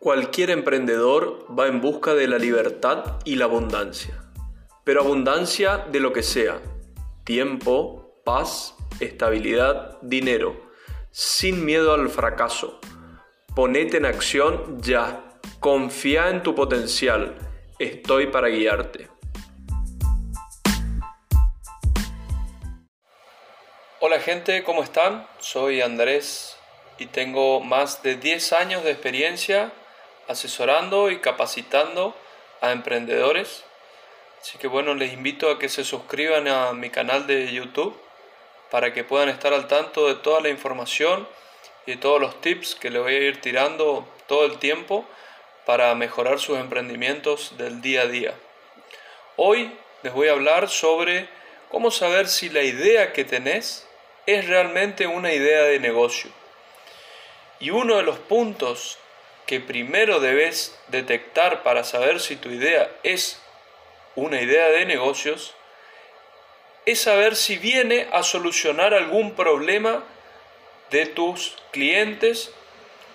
Cualquier emprendedor va en busca de la libertad y la abundancia, pero abundancia de lo que sea, tiempo, paz, estabilidad, dinero, sin miedo al fracaso. Ponete en acción ya, confía en tu potencial, estoy para guiarte. Hola gente, ¿cómo están? Soy Andrés y tengo más de 10 años de experiencia asesorando y capacitando a emprendedores. Así que bueno, les invito a que se suscriban a mi canal de YouTube para que puedan estar al tanto de toda la información y de todos los tips que les voy a ir tirando todo el tiempo para mejorar sus emprendimientos del día a día. Hoy les voy a hablar sobre cómo saber si la idea que tenés es realmente una idea de negocio. Y uno de los puntos que primero debes detectar para saber si tu idea es una idea de negocios es saber si viene a solucionar algún problema de tus clientes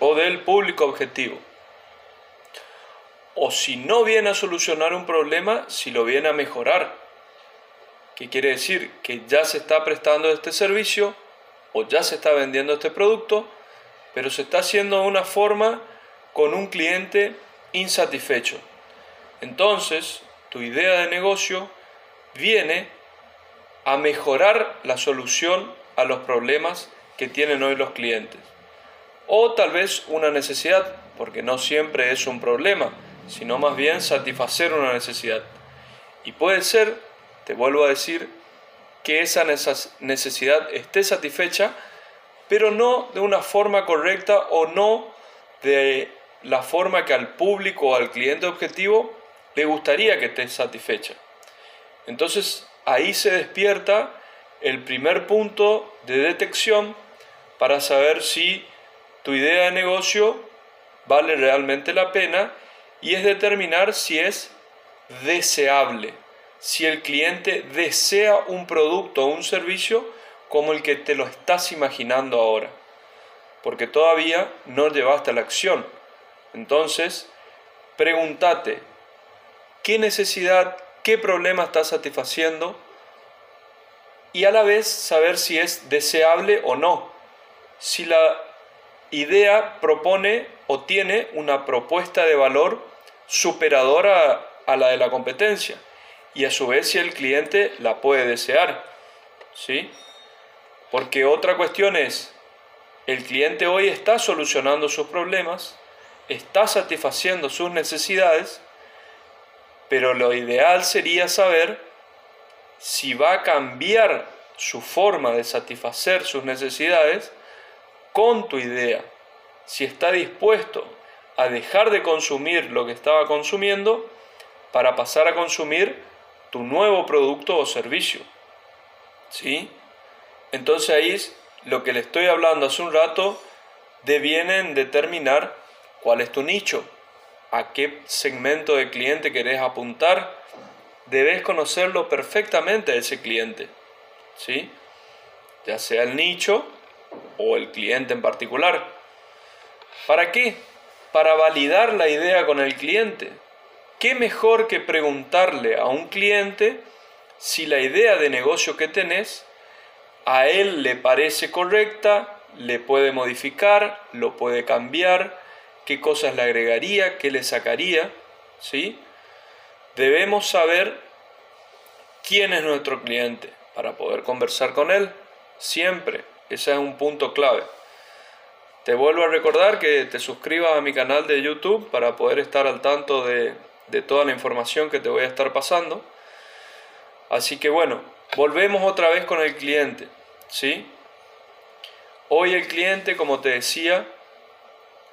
o del público objetivo. O si no viene a solucionar un problema, si lo viene a mejorar. ¿Qué quiere decir? Que ya se está prestando este servicio o ya se está vendiendo este producto, pero se está haciendo de una forma con un cliente insatisfecho. Entonces, tu idea de negocio viene a mejorar la solución a los problemas que tienen hoy los clientes. O tal vez una necesidad, porque no siempre es un problema, sino más bien satisfacer una necesidad. Y puede ser, te vuelvo a decir, que esa necesidad esté satisfecha, pero no de una forma correcta o no de la forma que al público o al cliente objetivo le gustaría que esté satisfecha. Entonces ahí se despierta el primer punto de detección para saber si tu idea de negocio vale realmente la pena y es determinar si es deseable, si el cliente desea un producto o un servicio como el que te lo estás imaginando ahora, porque todavía no llevaste a la acción entonces, pregúntate, ¿qué necesidad, qué problema estás satisfaciendo? Y a la vez saber si es deseable o no. Si la idea propone o tiene una propuesta de valor superadora a la de la competencia y a su vez si el cliente la puede desear. ¿Sí? Porque otra cuestión es, el cliente hoy está solucionando sus problemas, está satisfaciendo sus necesidades, pero lo ideal sería saber si va a cambiar su forma de satisfacer sus necesidades con tu idea, si está dispuesto a dejar de consumir lo que estaba consumiendo para pasar a consumir tu nuevo producto o servicio. ¿Sí? Entonces ahí lo que le estoy hablando hace un rato deviene en determinar ¿Cuál es tu nicho? ¿A qué segmento de cliente querés apuntar? Debes conocerlo perfectamente a ese cliente, ¿sí? Ya sea el nicho o el cliente en particular. ¿Para qué? Para validar la idea con el cliente. ¿Qué mejor que preguntarle a un cliente si la idea de negocio que tenés a él le parece correcta, le puede modificar, lo puede cambiar, qué cosas le agregaría, qué le sacaría, ¿sí? Debemos saber quién es nuestro cliente para poder conversar con él siempre. Ese es un punto clave. Te vuelvo a recordar que te suscribas a mi canal de YouTube para poder estar al tanto de, de toda la información que te voy a estar pasando. Así que bueno, volvemos otra vez con el cliente, ¿sí? Hoy el cliente, como te decía,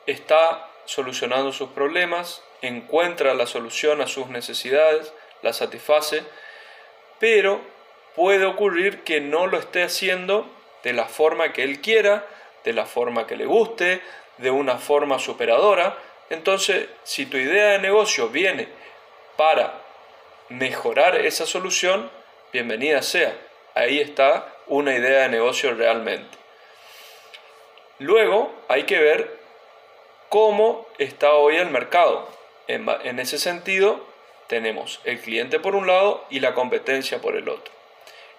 está solucionando sus problemas, encuentra la solución a sus necesidades, la satisface, pero puede ocurrir que no lo esté haciendo de la forma que él quiera, de la forma que le guste, de una forma superadora. Entonces, si tu idea de negocio viene para mejorar esa solución, bienvenida sea. Ahí está una idea de negocio realmente. Luego hay que ver cómo está hoy el mercado. En, ese sentido, tenemos el cliente por un lado y la competencia por el otro.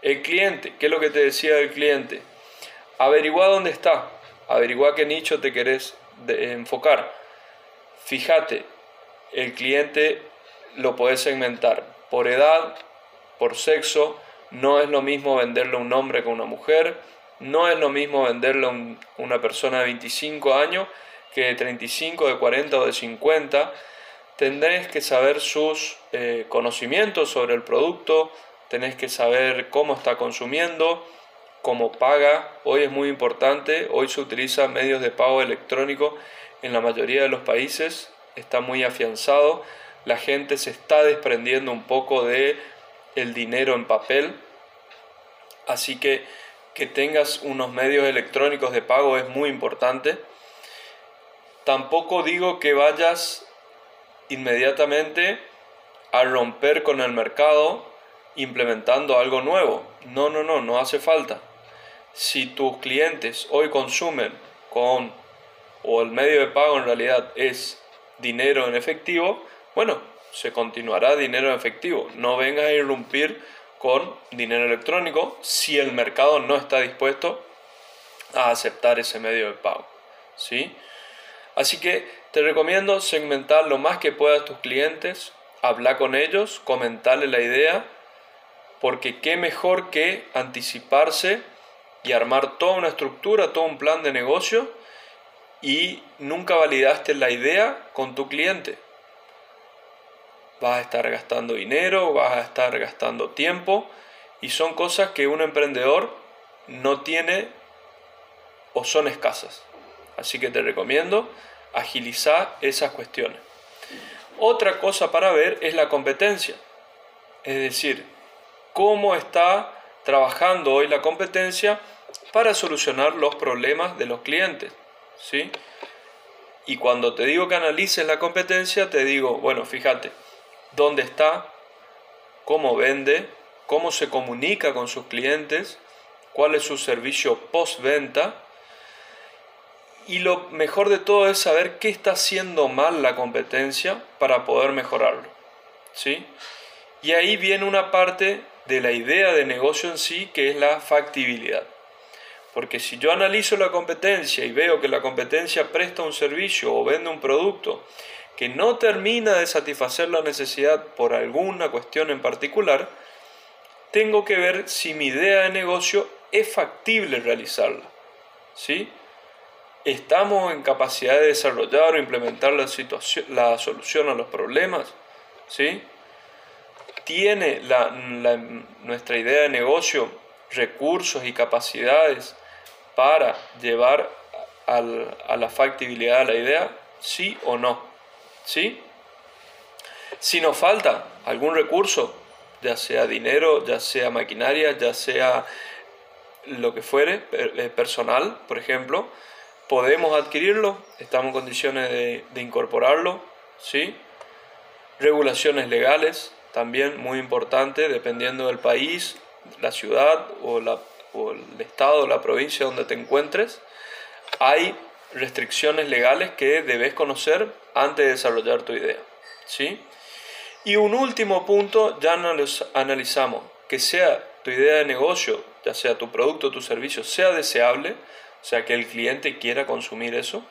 El cliente, ¿qué es lo que te decía del cliente? Averigua dónde está, averigua qué nicho te querés enfocar. Fíjate, el cliente lo puedes segmentar por edad, por sexo, no es lo mismo venderle a un hombre que a una mujer, no es lo mismo venderle a una persona de 25 años que de 35, de 40 o de 50. Tendréis que saber sus eh, conocimientos sobre el producto, tenés que saber cómo está consumiendo, cómo paga. Hoy es muy importante, hoy se utiliza medios de pago electrónico en la mayoría de los países, está muy afianzado. La gente se está desprendiendo un poco de el dinero en papel. Así que que tengas unos medios electrónicos de pago es muy importante. Tampoco digo que vayas inmediatamente a romper con el mercado implementando algo nuevo. No, no, no, no hace falta. Si tus clientes hoy consumen con, o el medio de pago en realidad es dinero en efectivo, bueno, se continuará dinero en efectivo. No vengas a irrumpir con dinero electrónico si el mercado no está dispuesto a aceptar ese medio de pago. ¿sí? Así que te recomiendo segmentar lo más que puedas tus clientes, hablar con ellos, comentarles la idea, porque qué mejor que anticiparse y armar toda una estructura, todo un plan de negocio y nunca validaste la idea con tu cliente. Vas a estar gastando dinero, vas a estar gastando tiempo y son cosas que un emprendedor no tiene o son escasas. Así que te recomiendo agilizar esas cuestiones. Otra cosa para ver es la competencia. Es decir, cómo está trabajando hoy la competencia para solucionar los problemas de los clientes. ¿sí? Y cuando te digo que analices la competencia, te digo, bueno, fíjate, dónde está, cómo vende, cómo se comunica con sus clientes, cuál es su servicio postventa y lo mejor de todo es saber qué está haciendo mal la competencia para poder mejorarlo. ¿sí? Y ahí viene una parte de la idea de negocio en sí que es la factibilidad. Porque si yo analizo la competencia y veo que la competencia presta un servicio o vende un producto que no termina de satisfacer la necesidad por alguna cuestión en particular, tengo que ver si mi idea de negocio es factible realizarla. ¿Sí? ¿Estamos en capacidad de desarrollar o implementar la, la solución a los problemas? ¿Sí? ¿Tiene nuestra idea de negocio recursos y capacidades para llevar a la factibilidad de la idea? ¿Sí o no? ¿Sí? Si nos falta algún recurso, ya sea dinero, ya sea maquinaria, ya sea lo que fuere, eh, personal, por ejemplo, podemos adquirirlo, estamos en condiciones de, incorporarlo, ¿sí? Regulaciones legales, también muy importante, dependiendo del país, la ciudad o, la, o el estado o la provincia donde te encuentres, hay restricciones legales que debes conocer antes de desarrollar tu idea. ¿sí? Y un último punto, ya analizamos, que sea tu idea de negocio, ya sea tu producto o tu servicio, sea deseable, o sea, que el cliente quiera consumir eso,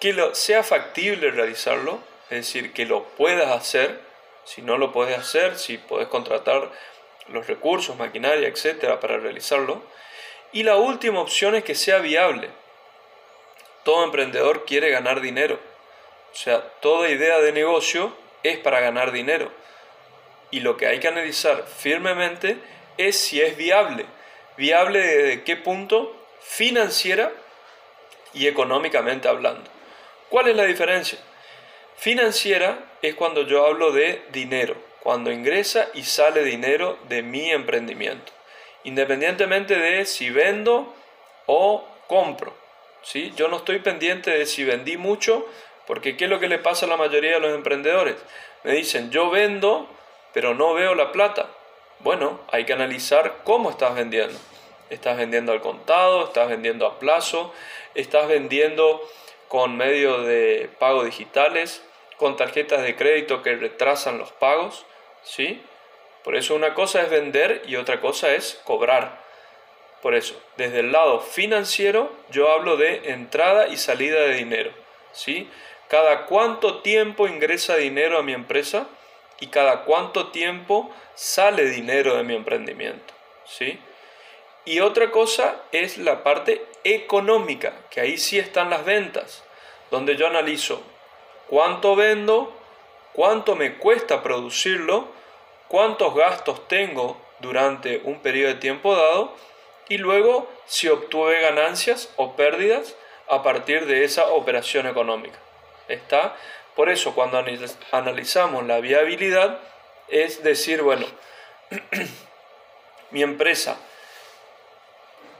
que lo, sea factible realizarlo, es decir, que lo puedas hacer, si no lo puedes hacer, si puedes contratar los recursos, maquinaria, etcétera, para realizarlo. Y la última opción es que sea viable. Todo emprendedor quiere ganar dinero. O sea, toda idea de negocio es para ganar dinero. Y lo que hay que analizar firmemente es si es viable. ¿Viable desde qué punto? Financiera y económicamente hablando. ¿Cuál es la diferencia? Financiera es cuando yo hablo de dinero, cuando ingresa y sale dinero de mi emprendimiento, independientemente de si vendo o compro. ¿sí? Yo no estoy pendiente de si vendí mucho, porque ¿qué es lo que le pasa a la mayoría de los emprendedores? Me dicen, yo vendo, pero no veo la plata. Bueno, hay que analizar cómo estás vendiendo. ¿Estás vendiendo al contado? ¿Estás vendiendo a plazo? ¿Estás vendiendo con medio de pago digitales, con tarjetas de crédito que retrasan los pagos, ¿sí? Por eso una cosa es vender y otra cosa es cobrar. Por eso, desde el lado financiero yo hablo de entrada y salida de dinero, ¿sí? Cada cuánto tiempo ingresa dinero a mi empresa y cada cuánto tiempo sale dinero de mi emprendimiento, ¿sí? Y otra cosa es la parte económica, que ahí sí están las ventas, donde yo analizo cuánto vendo, cuánto me cuesta producirlo, cuántos gastos tengo durante un periodo de tiempo dado y luego si obtuve ganancias o pérdidas a partir de esa operación económica. ¿Está? Por eso cuando analizamos la viabilidad es decir, bueno, mi empresa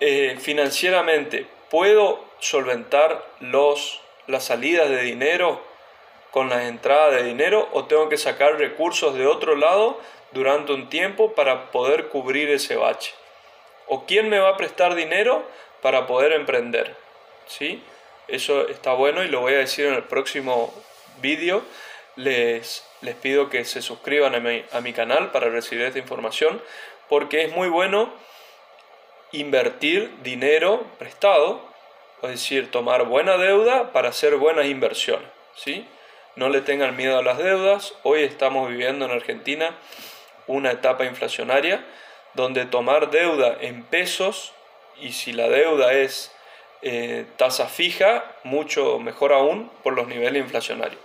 eh, financieramente puedo solventar los, las salidas de dinero con las entradas de dinero o tengo que sacar recursos de otro lado durante un tiempo para poder cubrir ese bache. O quién me va a prestar dinero para poder emprender. ¿Sí? Eso está bueno y lo voy a decir en el próximo vídeo. Les, les pido que se suscriban a mi, a mi canal para recibir esta información porque es muy bueno invertir dinero prestado, es decir, tomar buena deuda para hacer buenas inversiones. ¿sí? No le tengan miedo a las deudas. Hoy estamos viviendo en Argentina una etapa inflacionaria donde tomar deuda en pesos y si la deuda es eh, tasa fija, mucho mejor aún por los niveles inflacionarios.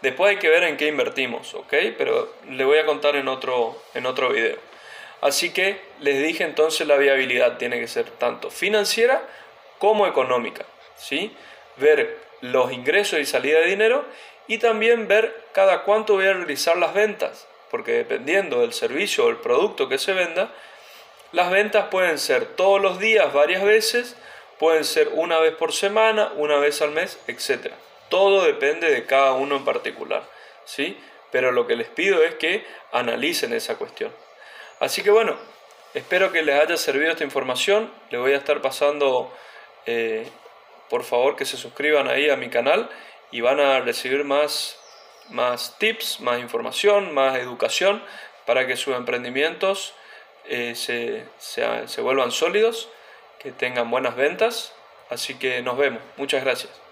Después hay que ver en qué invertimos, ¿ok? Pero le voy a contar en otro, en otro video. Así que les dije entonces la viabilidad tiene que ser tanto financiera como económica, ¿sí? Ver los ingresos y salida de dinero y también ver cada cuánto voy a realizar las ventas, porque dependiendo del servicio o el producto que se venda, las ventas pueden ser todos los días, varias veces, pueden ser una vez por semana, una vez al mes, etc. Todo depende de cada uno en particular, ¿sí? Pero lo que les pido es que analicen esa cuestión. Así que bueno, espero que les haya servido esta información. Les voy a estar pasando, eh, por favor, que se suscriban ahí a mi canal y van a recibir más, más tips, más información, más educación para que sus emprendimientos eh, se, se vuelvan sólidos, que tengan buenas ventas. Así que nos vemos. Muchas gracias.